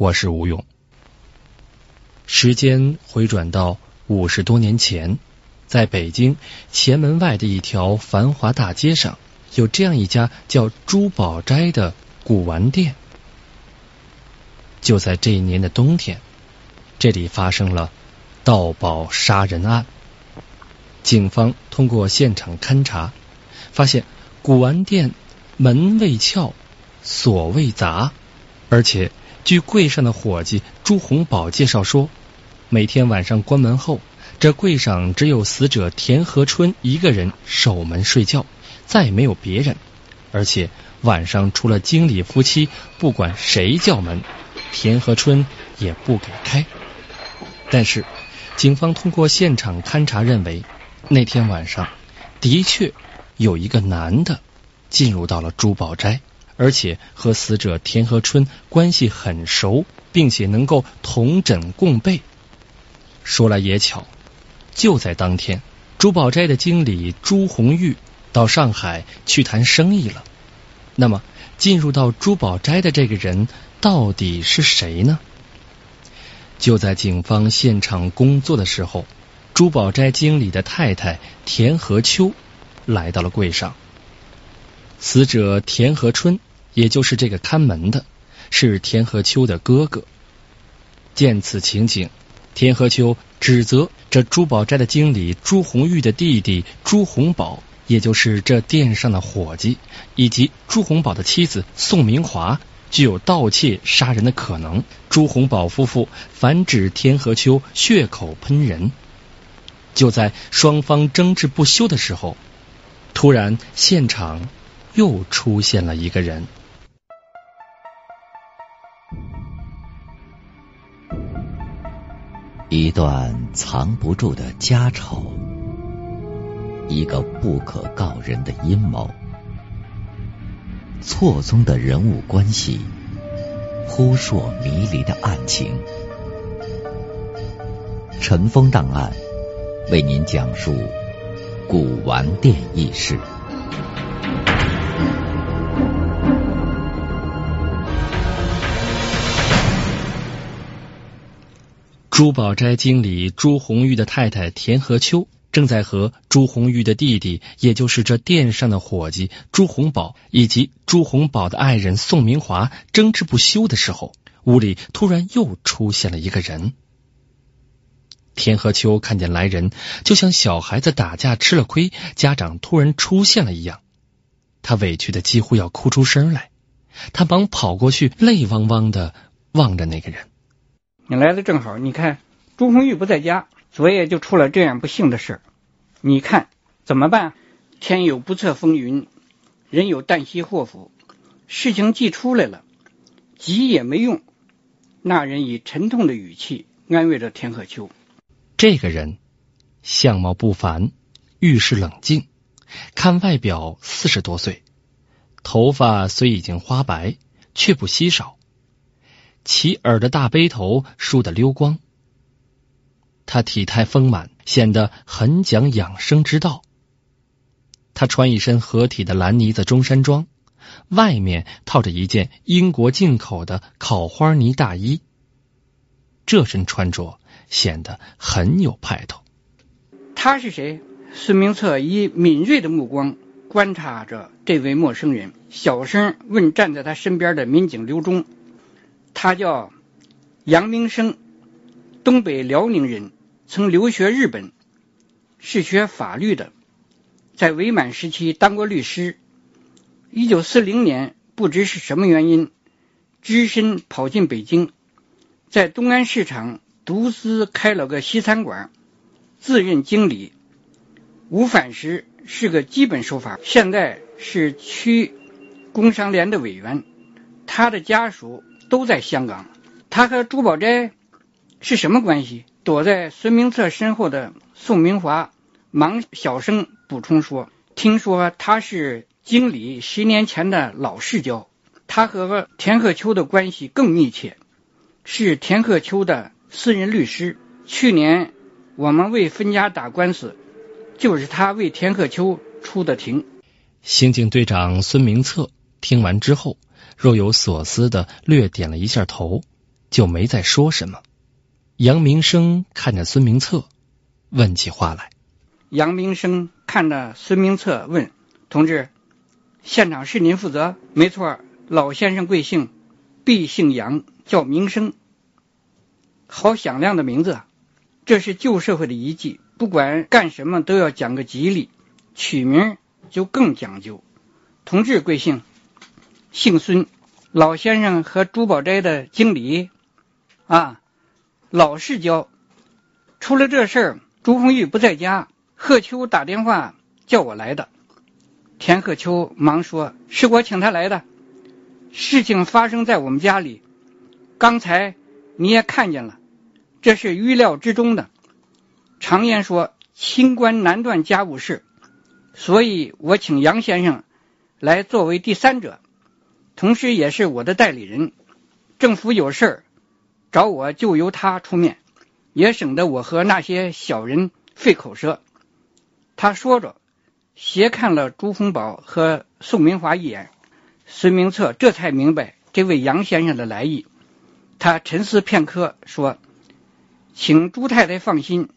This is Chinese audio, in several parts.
我是吴勇。时间回转到五十多年前，在北京前门外的一条繁华大街上，有这样一家叫珠宝斋的古玩店。就在这一年的冬天，这里发生了盗宝杀人案。警方通过现场勘查，发现古玩店门未撬，锁未砸，而且。据柜上的伙计朱洪宝介绍说，每天晚上关门后，这柜上只有死者田和春一个人守门睡觉，再没有别人。而且晚上除了经理夫妻，不管谁叫门，田和春也不给开。但是，警方通过现场勘查认为，那天晚上的确有一个男的进入到了珠宝斋。而且和死者田和春关系很熟，并且能够同枕共被。说来也巧，就在当天，珠宝斋的经理朱红玉到上海去谈生意了。那么，进入到珠宝斋的这个人到底是谁呢？就在警方现场工作的时候，珠宝斋经理的太太田和秋来到了柜上。死者田和春。也就是这个看门的，是田和秋的哥哥。见此情景，田和秋指责这珠宝斋的经理朱红玉的弟弟朱红宝，也就是这店上的伙计，以及朱红宝的妻子宋明华，具有盗窃杀人的可能。朱红宝夫妇反指田和秋血口喷人。就在双方争执不休的时候，突然现场又出现了一个人。一段藏不住的家丑，一个不可告人的阴谋，错综的人物关系，扑朔迷离的案情。尘封档案为您讲述古玩店轶事。珠宝斋经理朱红玉的太太田和秋正在和朱红玉的弟弟，也就是这店上的伙计朱红宝以及朱红宝的爱人宋明华争执不休的时候，屋里突然又出现了一个人。田和秋看见来人，就像小孩子打架吃了亏，家长突然出现了一样，他委屈的几乎要哭出声来，他忙跑过去，泪汪汪的望着那个人。你来的正好，你看朱红玉不在家，昨夜就出了这样不幸的事你看怎么办？天有不测风云，人有旦夕祸福，事情既出来了，急也没用。那人以沉痛的语气安慰着田可秋。这个人相貌不凡，遇事冷静，看外表四十多岁，头发虽已经花白，却不稀少。齐耳的大背头梳得溜光，他体态丰满，显得很讲养生之道。他穿一身合体的蓝呢子中山装，外面套着一件英国进口的烤花呢大衣。这身穿着显得很有派头。他是谁？孙明策以敏锐的目光观察着这位陌生人，小声问站在他身边的民警刘忠。他叫杨明生，东北辽宁人，曾留学日本，是学法律的，在伪满时期当过律师。一九四零年，不知是什么原因，只身跑进北京，在东安市场独资开了个西餐馆，自任经理。午饭时是个基本手法，现在是区工商联的委员。他的家属。都在香港。他和朱宝斋是什么关系？躲在孙明策身后的宋明华忙小声补充说：“听说他是经理十年前的老世交，他和田鹤秋的关系更密切，是田鹤秋的私人律师。去年我们为分家打官司，就是他为田鹤秋出的庭。”刑警队长孙明策听完之后，若有所思的略点了一下头，就没再说什么。杨明生看着孙明策，问起话来。杨明生看着孙明策问：“同志，现场是您负责？”“没错，老先生贵姓？”“毕姓杨，叫明生。”“好响亮的名字，这是旧社会的遗迹。不管干什么都要讲个吉利，取名。”就更讲究。同志贵姓？姓孙。老先生和珠宝斋的经理啊，老世交。出了这事儿，朱红玉不在家，贺秋打电话叫我来的。田鹤秋忙说：“是我请他来的。事情发生在我们家里，刚才你也看见了，这是预料之中的。常言说，清官难断家务事。”所以我请杨先生来作为第三者，同时也是我的代理人。政府有事儿找我，就由他出面，也省得我和那些小人费口舌。他说着，斜看了朱洪宝和宋明华一眼。孙明策这才明白这位杨先生的来意。他沉思片刻，说：“请朱太太放心，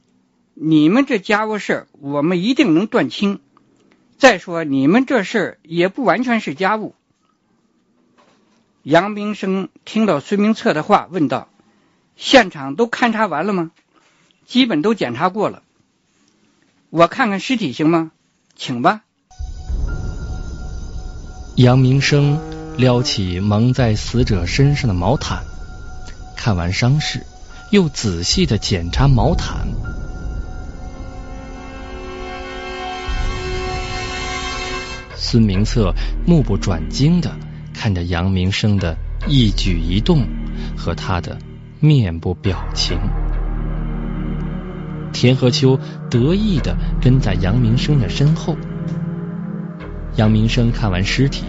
你们这家务事我们一定能断清。”再说，你们这事儿也不完全是家务。杨明生听到孙明策的话，问道：“现场都勘察完了吗？基本都检查过了。我看看尸体行吗？请吧。”杨明生撩起蒙在死者身上的毛毯，看完伤势，又仔细的检查毛毯。孙明策目不转睛的看着杨明生的一举一动和他的面部表情。田和秋得意的跟在杨明生的身后。杨明生看完尸体，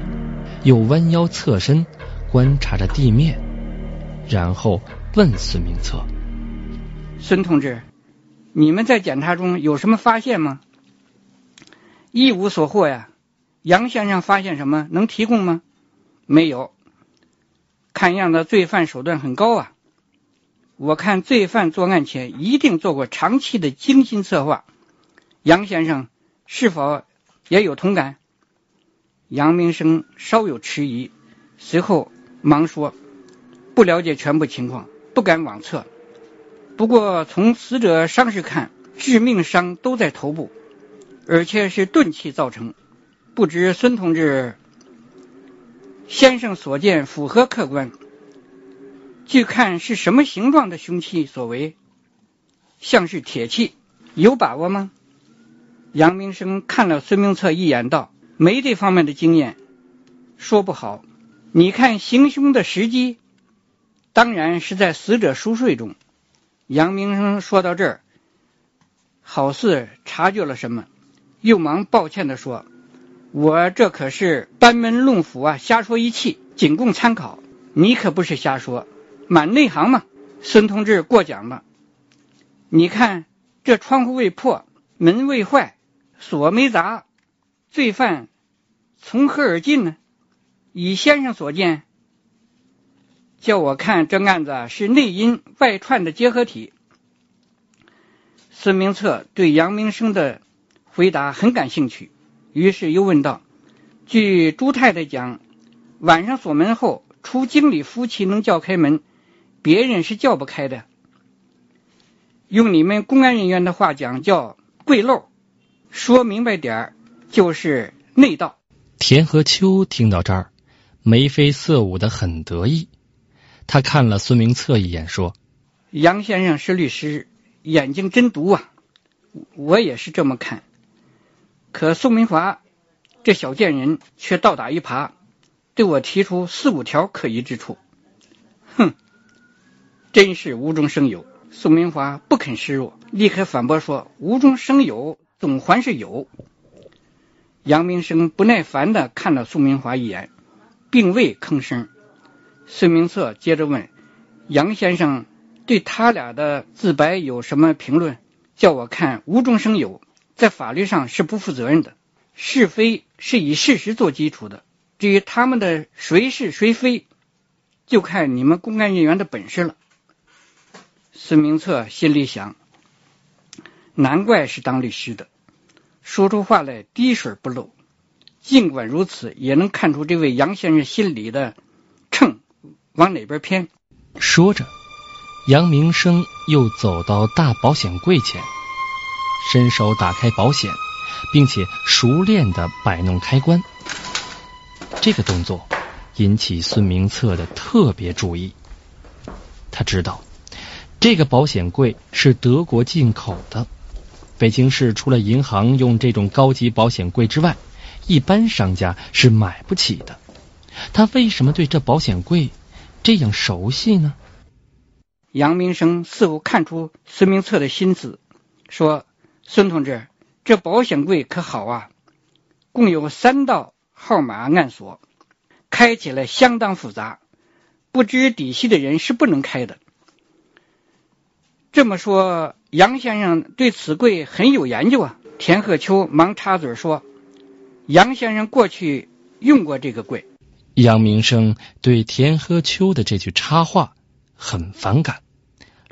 又弯腰侧身观察着地面，然后问孙明策：“孙同志，你们在检查中有什么发现吗？”“一无所获呀。”杨先生发现什么能提供吗？没有。看样子罪犯手段很高啊！我看罪犯作案前一定做过长期的精心策划。杨先生是否也有同感？杨明生稍有迟疑，随后忙说：“不了解全部情况，不敢妄测。不过从死者伤势看，致命伤都在头部，而且是钝器造成。”不知孙同志先生所见符合客观？据看是什么形状的凶器所为？像是铁器，有把握吗？杨明生看了孙明策一眼，道：“没这方面的经验，说不好。你看行凶的时机，当然是在死者熟睡中。”杨明生说到这儿，好似察觉了什么，又忙抱歉的说。我这可是班门弄斧啊，瞎说一气，仅供参考。你可不是瞎说，满内行嘛。孙同志过奖了。你看这窗户未破，门未坏，锁没砸，罪犯从何而进呢？以先生所见，叫我看这案子是内因外串的结合体。孙明策对杨明生的回答很感兴趣。于是又问道：“据朱太太讲，晚上锁门后，除经理夫妻能叫开门，别人是叫不开的。用你们公安人员的话讲，叫跪漏。说明白点儿，就是内道。”田和秋听到这儿，眉飞色舞的很得意。他看了孙明策一眼，说：“杨先生是律师，眼睛真毒啊！我也是这么看。”可宋明华这小贱人却倒打一耙，对我提出四五条可疑之处。哼，真是无中生有。宋明华不肯示弱，立刻反驳说：“无中生有，总还是有。”杨明生不耐烦的看了宋明华一眼，并未吭声。孙明策接着问：“杨先生对他俩的自白有什么评论？”叫我看无中生有，在法律上是不负责任的。是非是以事实做基础的，至于他们的谁是谁非，就看你们公安人员的本事了。孙明策心里想：难怪是当律师的，说出话来滴水不漏。尽管如此，也能看出这位杨先生心里的秤往哪边偏。说着。杨明生又走到大保险柜前，伸手打开保险，并且熟练的摆弄开关。这个动作引起孙明策的特别注意。他知道这个保险柜是德国进口的，北京市除了银行用这种高级保险柜之外，一般商家是买不起的。他为什么对这保险柜这样熟悉呢？杨明生似乎看出孙明策的心思，说：“孙同志，这保险柜可好啊，共有三道号码暗锁，开起来相当复杂，不知底细的人是不能开的。”这么说，杨先生对此柜很有研究啊。田鹤秋忙插嘴说：“杨先生过去用过这个柜。”杨明生对田鹤秋的这句插话很反感。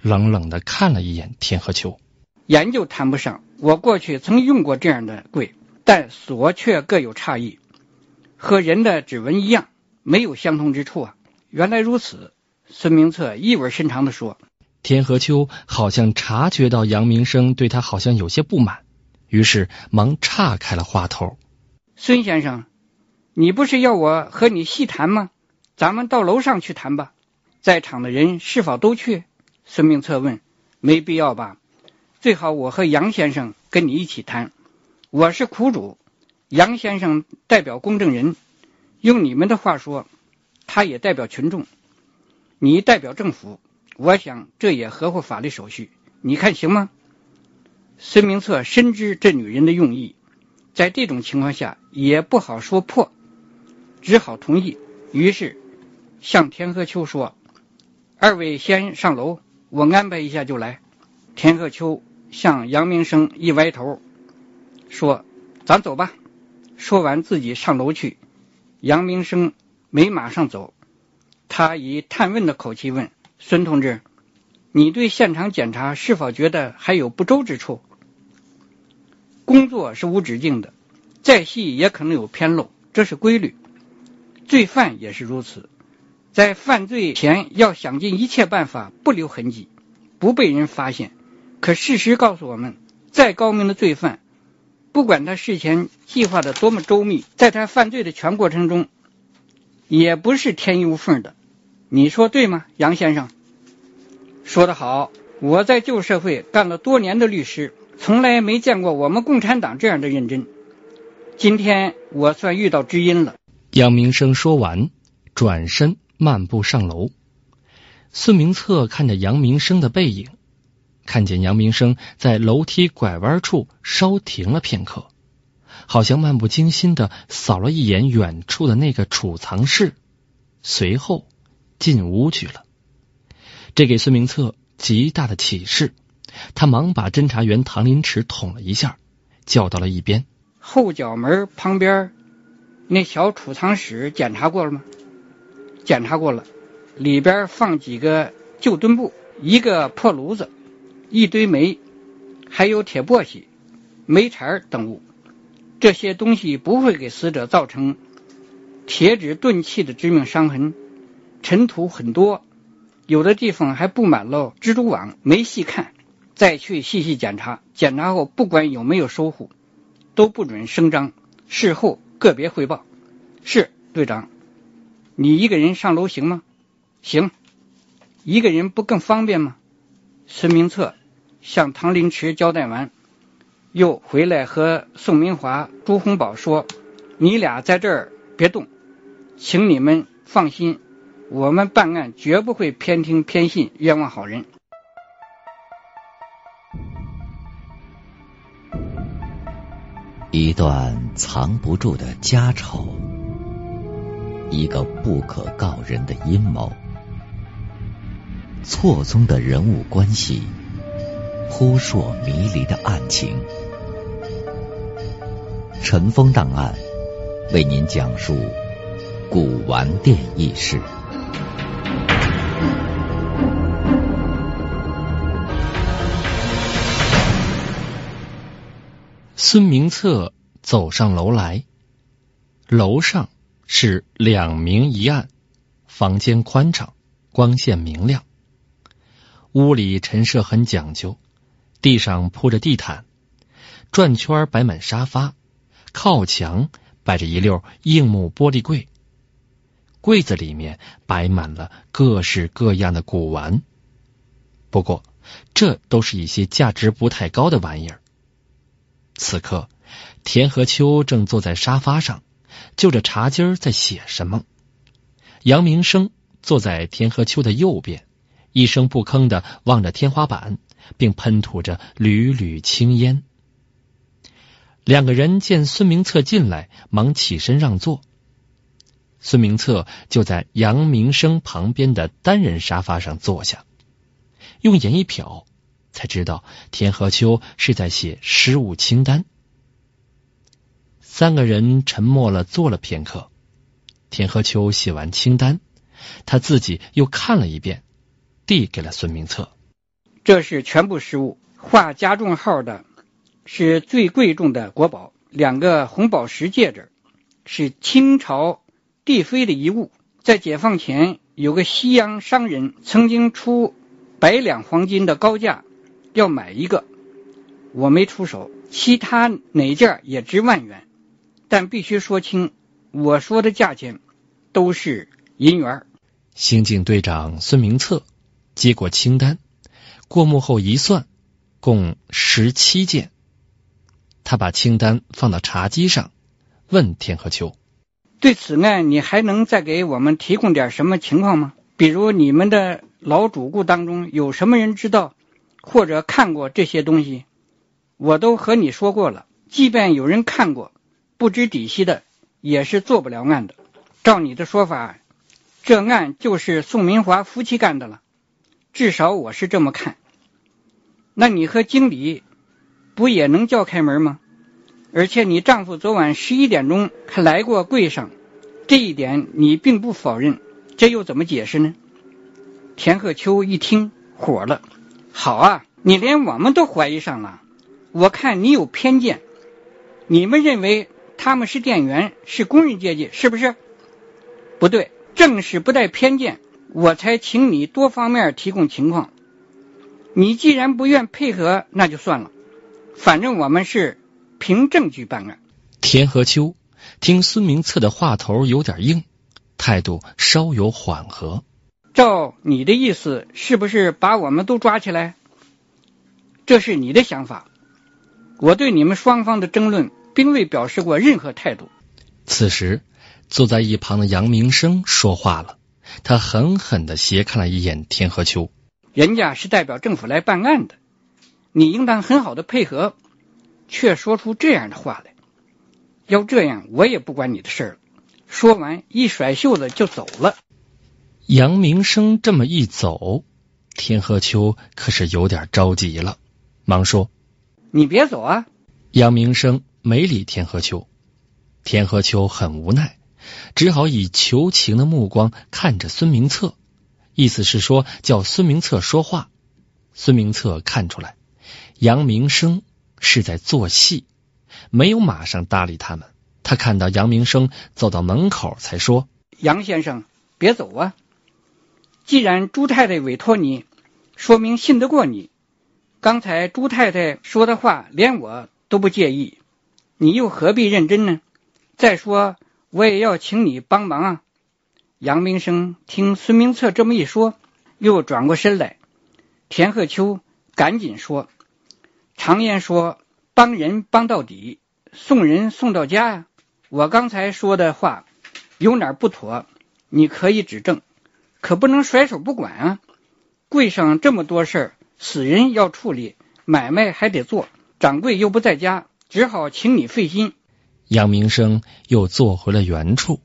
冷冷的看了一眼田和秋，研究谈不上。我过去曾用过这样的柜，但锁却各有差异，和人的指纹一样，没有相同之处啊。原来如此，孙明策意味深长的说。田和秋好像察觉到杨明生对他好像有些不满，于是忙岔开了话头。孙先生，你不是要我和你细谈吗？咱们到楼上去谈吧。在场的人是否都去？孙明策问：“没必要吧？最好我和杨先生跟你一起谈。我是苦主，杨先生代表公证人。用你们的话说，他也代表群众。你代表政府，我想这也合乎法律手续。你看行吗？”孙明策深知这女人的用意，在这种情况下也不好说破，只好同意。于是向田和秋说：“二位先上楼。”我安排一下就来。田鹤秋向杨明生一歪头，说：“咱走吧。”说完自己上楼去。杨明生没马上走，他以探问的口气问孙同志：“你对现场检查是否觉得还有不周之处？”工作是无止境的，再细也可能有偏漏，这是规律。罪犯也是如此。在犯罪前要想尽一切办法不留痕迹，不被人发现。可事实告诉我们，再高明的罪犯，不管他事前计划的多么周密，在他犯罪的全过程中，也不是天衣无缝的。你说对吗，杨先生？说得好！我在旧社会干了多年的律师，从来没见过我们共产党这样的认真。今天我算遇到知音了。杨明生说完，转身。漫步上楼，孙明策看着杨明生的背影，看见杨明生在楼梯拐弯处稍停了片刻，好像漫不经心的扫了一眼远处的那个储藏室，随后进屋去了。这给孙明策极大的启示，他忙把侦查员唐林池捅了一下，叫到了一边。后角门旁边那小储藏室检查过了吗？检查过了，里边放几个旧墩布，一个破炉子，一堆煤，还有铁簸箕、煤柴等物。这些东西不会给死者造成铁指钝器的致命伤痕。尘土很多，有的地方还布满了蜘蛛网，没细看。再去细细检查，检查后不管有没有收获，都不准声张，事后个别汇报。是队长。你一个人上楼行吗？行，一个人不更方便吗？孙明策向唐凌迟交代完，又回来和宋明华、朱洪宝说：“你俩在这儿别动，请你们放心，我们办案绝不会偏听偏信，冤枉好人。一段藏不住的家丑，一个不可告人的阴谋，错综的人物关系，扑朔迷离的案情。尘封档案为您讲述古玩店轶事。孙明策走上楼来，楼上是两明一暗，房间宽敞，光线明亮。屋里陈设很讲究，地上铺着地毯，转圈摆满沙发，靠墙摆着一溜硬木玻璃柜，柜子里面摆满了各式各样的古玩。不过，这都是一些价值不太高的玩意儿。此刻，田和秋正坐在沙发上，就着茶几在写什么。杨明生坐在田和秋的右边，一声不吭的望着天花板，并喷吐着缕缕青烟。两个人见孙明策进来，忙起身让座。孙明策就在杨明生旁边的单人沙发上坐下，用眼一瞟。才知道田和秋是在写失物清单。三个人沉默了，坐了片刻。田和秋写完清单，他自己又看了一遍，递给了孙明策。这是全部失物，画加重号的是最贵重的国宝，两个红宝石戒指，是清朝帝妃的遗物。在解放前，有个西洋商人曾经出百两黄金的高价。要买一个，我没出手，其他哪件也值万元，但必须说清，我说的价钱都是银元。刑警队长孙明策接过清单，过目后一算，共十七件。他把清单放到茶几上，问田和秋：“对此案，你还能再给我们提供点什么情况吗？比如你们的老主顾当中有什么人知道？”或者看过这些东西，我都和你说过了。即便有人看过，不知底细的，也是做不了案的。照你的说法，这案就是宋明华夫妻干的了，至少我是这么看。那你和经理不也能叫开门吗？而且你丈夫昨晚十一点钟还来过柜上，这一点你并不否认，这又怎么解释呢？田鹤秋一听火了。好啊，你连我们都怀疑上了。我看你有偏见，你们认为他们是店员，是工人阶级，是不是？不对，正是不带偏见，我才请你多方面提供情况。你既然不愿配合，那就算了。反正我们是凭证据办案。田和秋听孙明策的话头有点硬，态度稍有缓和。照你的意思，是不是把我们都抓起来？这是你的想法。我对你们双方的争论并未表示过任何态度。此时，坐在一旁的杨明生说话了，他狠狠的斜看了一眼田和秋。人家是代表政府来办案的，你应当很好的配合，却说出这样的话来。要这样，我也不管你的事了。说完，一甩袖子就走了。杨明生这么一走，田和秋可是有点着急了，忙说：“你别走啊！”杨明生没理田和秋，田和秋很无奈，只好以求情的目光看着孙明策，意思是说叫孙明策说话。孙明策看出来杨明生是在做戏，没有马上搭理他们。他看到杨明生走到门口，才说：“杨先生，别走啊！”既然朱太太委托你，说明信得过你。刚才朱太太说的话，连我都不介意，你又何必认真呢？再说，我也要请你帮忙啊！杨明生听孙明策这么一说，又转过身来。田鹤秋赶紧说：“常言说，帮人帮到底，送人送到家呀。我刚才说的话有哪不妥，你可以指正。”可不能甩手不管啊！柜上这么多事儿，死人要处理，买卖还得做，掌柜又不在家，只好请你费心。杨明生又坐回了原处，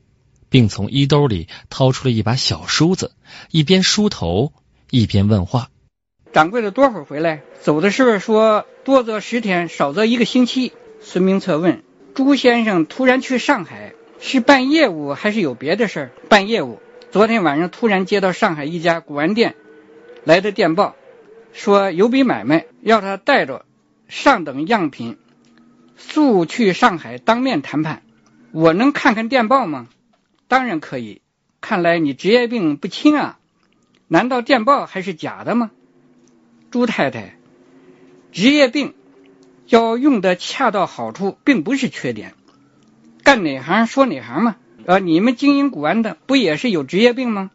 并从衣兜里掏出了一把小梳子，一边梳头一边问话：“掌柜的多会儿回来？走的时候说多则十天，少则一个星期。”孙明策问：“朱先生突然去上海，是办业务还是有别的事儿？”“办业务。昨天晚上突然接到上海一家古玩店来的电报，说有笔买卖，要他带着上等样品。”速去上海当面谈判，我能看看电报吗？当然可以。看来你职业病不轻啊，难道电报还是假的吗？朱太太，职业病要用的恰到好处，并不是缺点。干哪行说哪行嘛。呃，你们经营古玩的不也是有职业病吗？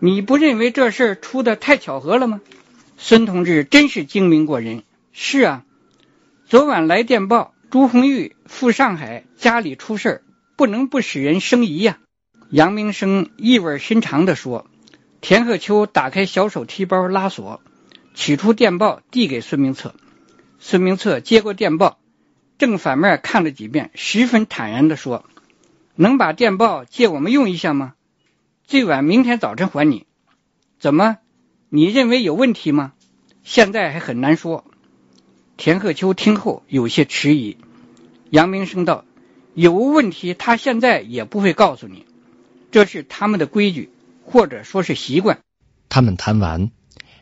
你不认为这事出的太巧合了吗？孙同志真是精明过人。是啊。昨晚来电报，朱红玉赴上海，家里出事不能不使人生疑呀。杨明生意味深长地说。田鹤秋打开小手提包拉锁，取出电报递给孙明策。孙明策接过电报，正反面看了几遍，十分坦然地说：“能把电报借我们用一下吗？最晚明天早晨还你。怎么？你认为有问题吗？现在还很难说。”田鹤秋听后有些迟疑，杨明生道：“有问题，他现在也不会告诉你，这是他们的规矩，或者说是习惯。”他们谈完，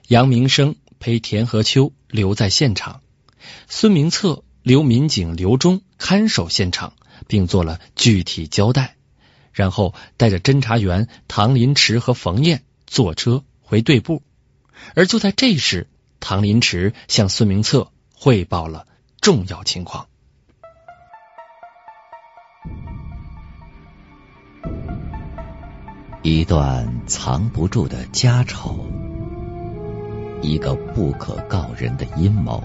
杨明生陪田和秋留在现场，孙明策留民警刘忠看守现场，并做了具体交代，然后带着侦查员唐林池和冯燕坐车回队部。而就在这时，唐林池向孙明策。汇报了重要情况。一段藏不住的家丑，一个不可告人的阴谋，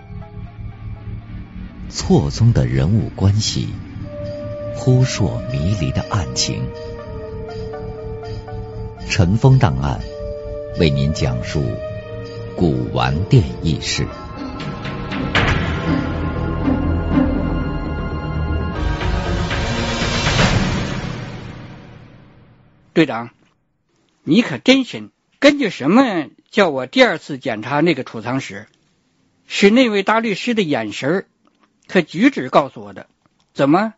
错综的人物关系，扑朔迷离的案情。尘封档案为您讲述古玩店轶事。队长，你可真神！根据什么叫我第二次检查那个储藏室？是那位大律师的眼神和举止告诉我的。怎么，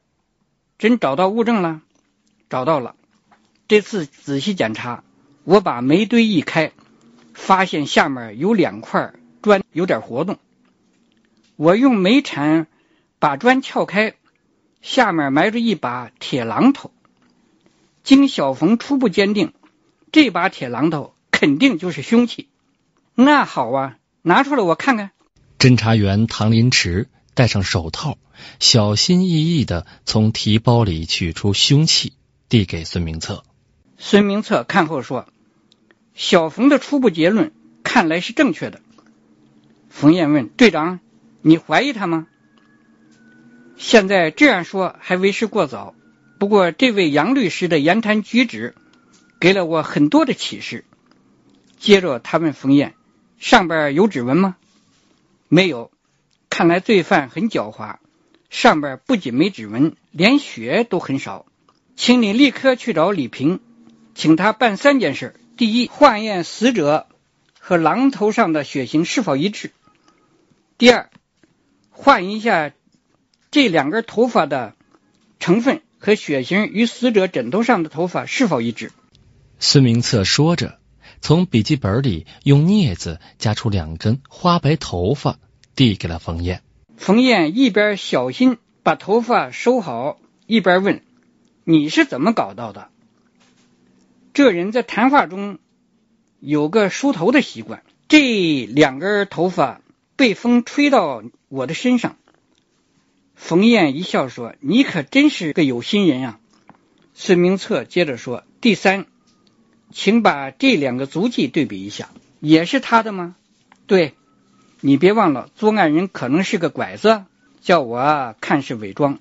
真找到物证了？找到了。这次仔细检查，我把煤堆一开，发现下面有两块砖有点活动。我用煤铲把砖撬开，下面埋着一把铁榔头。经小冯初步鉴定，这把铁榔头肯定就是凶器。那好啊，拿出来我看看。侦查员唐林池戴上手套，小心翼翼的从提包里取出凶器，递给孙明策。孙明策看后说：“小冯的初步结论看来是正确的。”冯燕问队长：“你怀疑他吗？”现在这样说还为时过早。不过，这位杨律师的言谈举止给了我很多的启示。接着，他问冯燕：“上边有指纹吗？”“没有。”看来罪犯很狡猾。上边不仅没指纹，连血都很少。请你立刻去找李平，请他办三件事：第一，化验死者和榔头上的血型是否一致；第二，换一下这两根头发的成分。和血型与死者枕头上的头发是否一致？孙明策说着，从笔记本里用镊子夹出两根花白头发，递给了冯燕。冯燕一边小心把头发收好，一边问：“你是怎么搞到的？”这人在谈话中有个梳头的习惯，这两根头发被风吹到我的身上。冯燕一笑说：“你可真是个有心人啊！”孙明策接着说：“第三，请把这两个足迹对比一下，也是他的吗？”“对，你别忘了，作案人可能是个拐子，叫我看是伪装。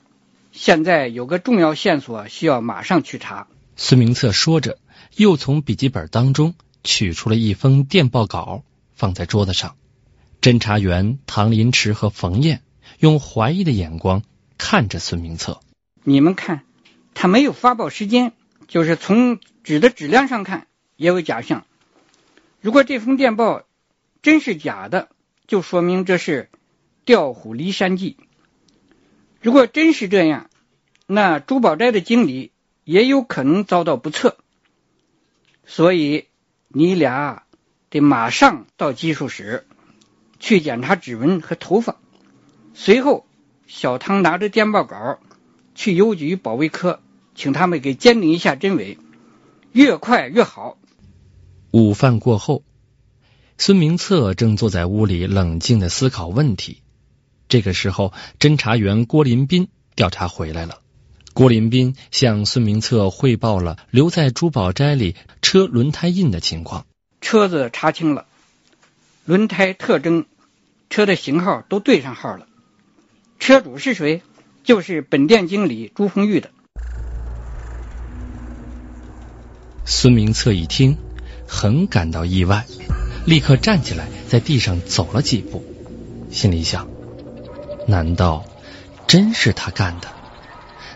现在有个重要线索需要马上去查。”孙明策说着，又从笔记本当中取出了一封电报稿，放在桌子上。侦查员唐林池和冯燕用怀疑的眼光看着孙明策。你们看，他没有发报时间，就是从纸的质量上看也有假象。如果这封电报真是假的，就说明这是调虎离山计。如果真是这样，那珠宝斋的经理。也有可能遭到不测，所以你俩得马上到技术室去检查指纹和头发。随后，小汤拿着电报稿去邮局保卫科，请他们给鉴定一下真伪，越快越好。午饭过后，孙明策正坐在屋里冷静的思考问题。这个时候，侦查员郭林斌调查回来了。郭林斌向孙明策汇报了留在珠宝斋里车轮胎印的情况。车子查清了，轮胎特征、车的型号都对上号了。车主是谁？就是本店经理朱红玉的。孙明策一听，很感到意外，立刻站起来，在地上走了几步，心里想：难道真是他干的？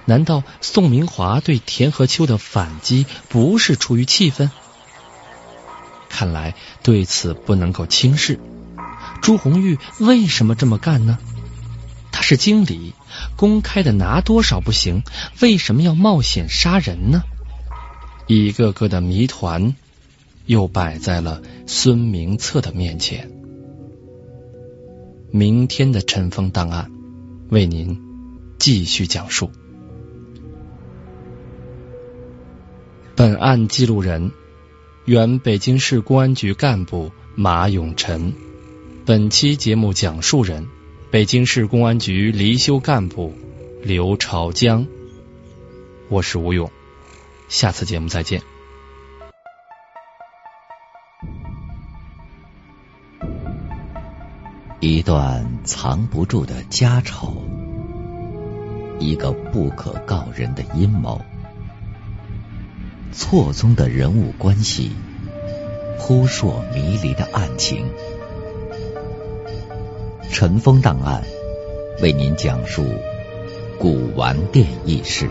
难道宋明华对田和秋的反击不是出于气愤？看来对此不能够轻视。朱红玉为什么这么干呢？他是经理，公开的拿多少不行，为什么要冒险杀人呢？一个个的谜团又摆在了孙明策的面前。明天的尘封档案为您继续讲述。本案记录人：原北京市公安局干部马永臣。本期节目讲述人：北京市公安局离休干部刘朝江。我是吴勇，下次节目再见。一段藏不住的家丑，一个不可告人的阴谋。错综的人物关系，扑朔迷离的案情，尘封档案为您讲述古玩店轶事。